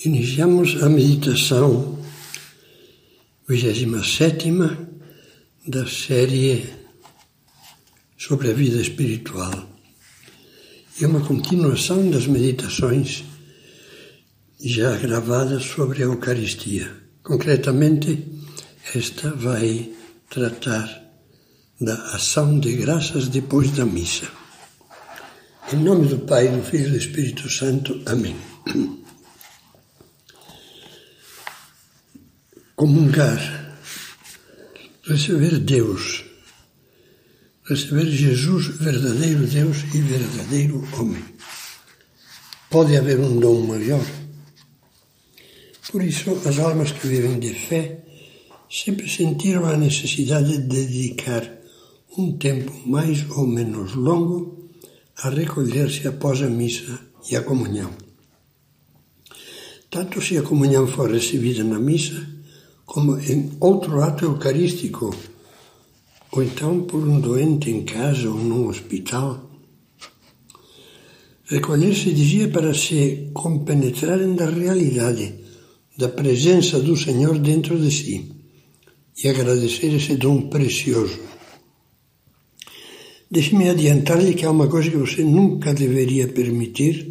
Iniciamos a meditação 27 da série sobre a vida espiritual. É uma continuação das meditações já gravadas sobre a Eucaristia. Concretamente, esta vai tratar da ação de graças depois da missa. Em nome do Pai, do Filho e do Espírito Santo. Amém. Comungar, receber Deus, receber Jesus, verdadeiro Deus e verdadeiro homem. Pode haver um dom maior. Por isso, as almas que vivem de fé sempre sentiram a necessidade de dedicar um tempo mais ou menos longo a recolher-se após a missa e a comunhão. Tanto se a comunhão for recebida na missa, como em outro ato eucarístico, ou então por um doente em casa ou num hospital. Recolher-se, dizia, para se compenetrarem da realidade, da presença do Senhor dentro de si e agradecer esse dom precioso. Deixe-me adiantar-lhe que há uma coisa que você nunca deveria permitir,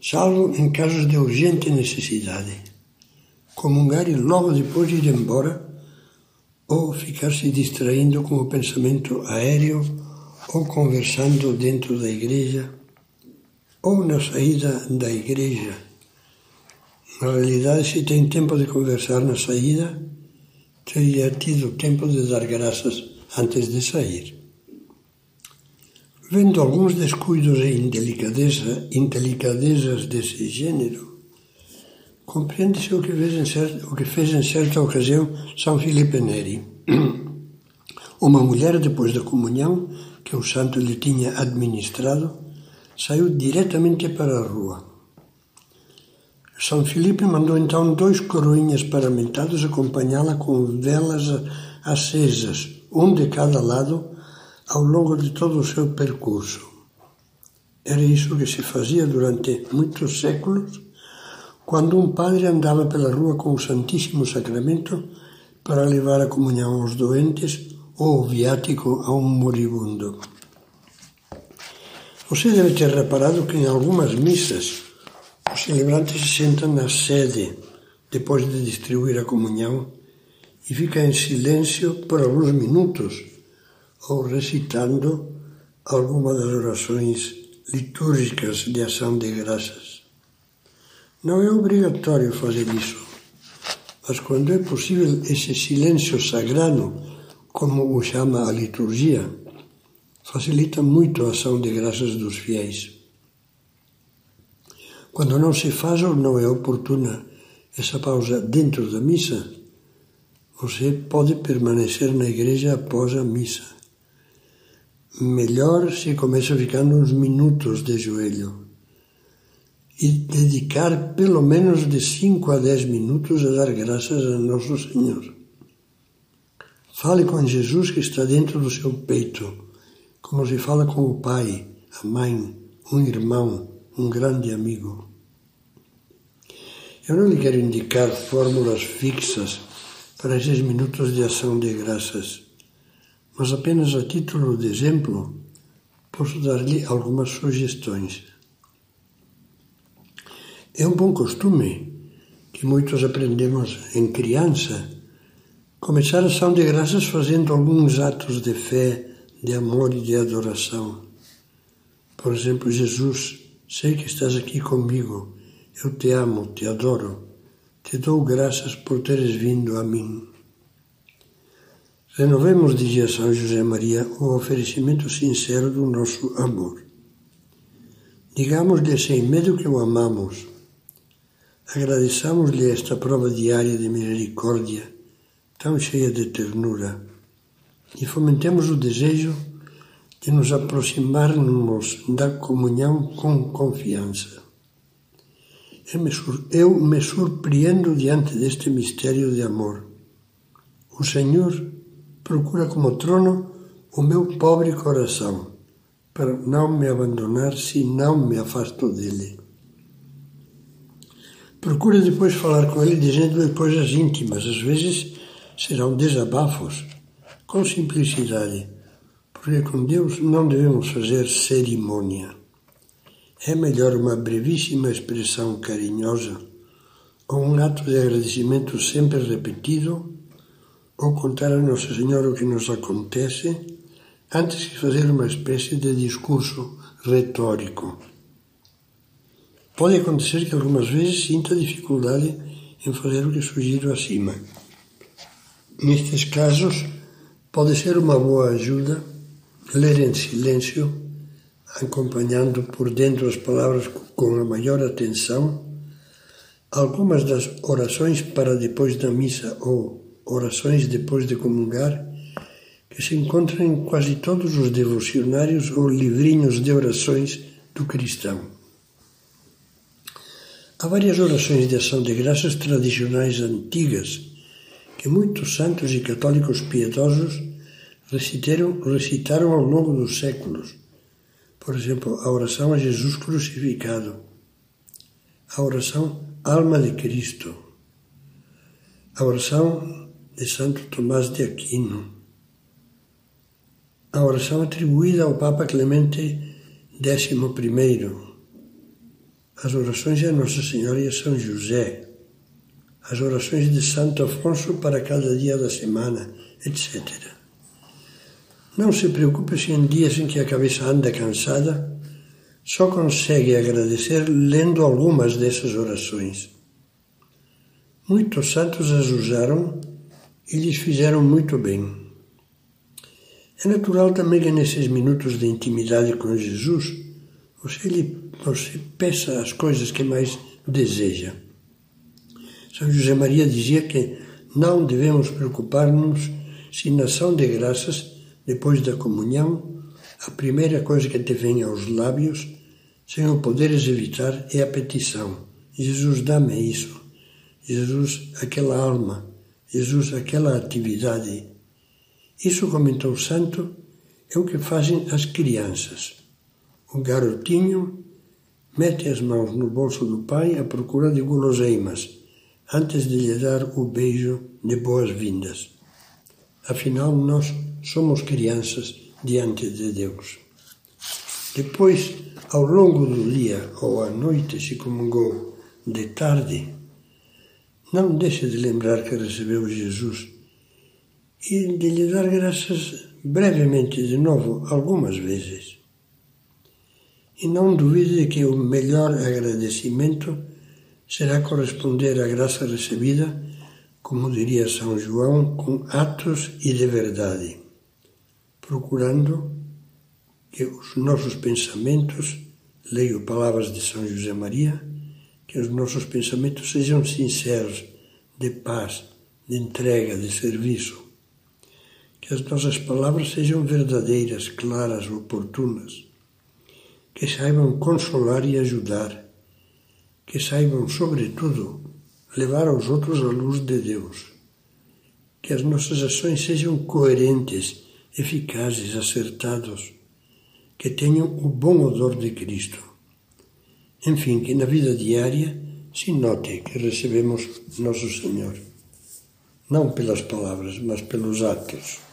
salvo em casos de urgente necessidade comungar e logo depois ir embora, ou ficar se distraindo com o pensamento aéreo, ou conversando dentro da igreja, ou na saída da igreja. Na realidade, se tem tempo de conversar na saída, teria tido tempo de dar graças antes de sair. Vendo alguns descuidos e indelicadeza, indelicadezas desse gênero, Compreende-se o, o que fez em certa ocasião São Filipe Neri. Uma mulher, depois da comunhão que o santo lhe tinha administrado, saiu diretamente para a rua. São Filipe mandou então dois coroinhas paramentados acompanhá-la com velas acesas, um de cada lado, ao longo de todo o seu percurso. Era isso que se fazia durante muitos séculos quando um padre andava pela rua com o Santíssimo Sacramento para levar a comunhão aos doentes ou o viático a um moribundo. Você deve ter reparado que em algumas missas os celebrantes se sentam na sede depois de distribuir a comunhão e ficam em silêncio por alguns minutos ou recitando alguma das orações litúrgicas de ação de graças. Não é obrigatório fazer isso, mas quando é possível esse silêncio sagrado, como o chama a liturgia, facilita muito a ação de graças dos fiéis. Quando não se faz ou não é oportuna essa pausa dentro da missa, você pode permanecer na igreja após a missa. Melhor se começa ficando uns minutos de joelho e dedicar pelo menos de 5 a 10 minutos a dar graças a Nosso Senhor. Fale com Jesus que está dentro do seu peito, como se fala com o pai, a mãe, um irmão, um grande amigo. Eu não lhe quero indicar fórmulas fixas para esses minutos de ação de graças, mas apenas a título de exemplo posso dar-lhe algumas sugestões. É um bom costume que muitos aprendemos em criança começar a ação de graças fazendo alguns atos de fé, de amor e de adoração. Por exemplo, Jesus, sei que estás aqui comigo, eu te amo, te adoro, te dou graças por teres vindo a mim. Renovemos, dizia São José Maria, o oferecimento sincero do nosso amor. Digamos-lhe sem medo que o amamos Agradeçamos-lhe esta prova diária de misericórdia, tão cheia de ternura, e fomentemos o desejo de nos aproximarmos da comunhão com confiança. Eu me surpreendo diante deste mistério de amor. O Senhor procura como trono o meu pobre coração, para não me abandonar se não me afasto dele. Procura depois falar com ele dizendo-lhe coisas íntimas, às vezes serão desabafos, com simplicidade, porque com Deus não devemos fazer cerimônia. É melhor uma brevíssima expressão carinhosa ou um ato de agradecimento sempre repetido, ou contar a Nossa Senhora o que nos acontece, antes que fazer uma espécie de discurso retórico. Pode acontecer que algumas vezes sinta dificuldade em fazer o que sugiro acima. Nestes casos, pode ser uma boa ajuda ler em silêncio, acompanhando por dentro as palavras com a maior atenção, algumas das orações para depois da missa ou orações depois de comungar, que se encontram em quase todos os devocionários ou livrinhos de orações do cristão. Há várias orações de ação de graças tradicionais antigas que muitos santos e católicos piedosos recitaram, recitaram ao longo dos séculos. Por exemplo, a oração a Jesus crucificado, a oração Alma de Cristo, a oração de Santo Tomás de Aquino, a oração atribuída ao Papa Clemente XI as orações de Nossa Senhora e São José, as orações de Santo Afonso para cada dia da semana, etc. Não se preocupe se em dias em que a cabeça anda cansada, só consegue agradecer lendo algumas dessas orações. Muitos santos as usaram e lhes fizeram muito bem. É natural também que nesses minutos de intimidade com Jesus, você, lhe, você peça as coisas que mais deseja. São José Maria dizia que não devemos preocupar-nos se na ação de graças, depois da comunhão, a primeira coisa que te vem aos lábios, sem o poderes evitar, é a petição. Jesus, dá-me isso. Jesus, aquela alma. Jesus, aquela atividade. Isso, comentou o santo, é o que fazem as crianças. O garotinho mete as mãos no bolso do pai à procura de guloseimas, antes de lhe dar o beijo de boas-vindas. Afinal, nós somos crianças diante de Deus. Depois, ao longo do dia ou à noite, se comungou de tarde, não deixe de lembrar que recebeu Jesus e de lhe dar graças brevemente de novo, algumas vezes. E não duvide que o melhor agradecimento será corresponder à graça recebida, como diria São João, com atos e de verdade, procurando que os nossos pensamentos, leio palavras de São José Maria, que os nossos pensamentos sejam sinceros, de paz, de entrega, de serviço, que as nossas palavras sejam verdadeiras, claras, oportunas que saibam consolar e ajudar, que saibam, sobretudo, levar aos outros a luz de Deus, que as nossas ações sejam coerentes, eficazes, acertados, que tenham o bom odor de Cristo. Enfim, que na vida diária se note que recebemos Nosso Senhor, não pelas palavras, mas pelos atos.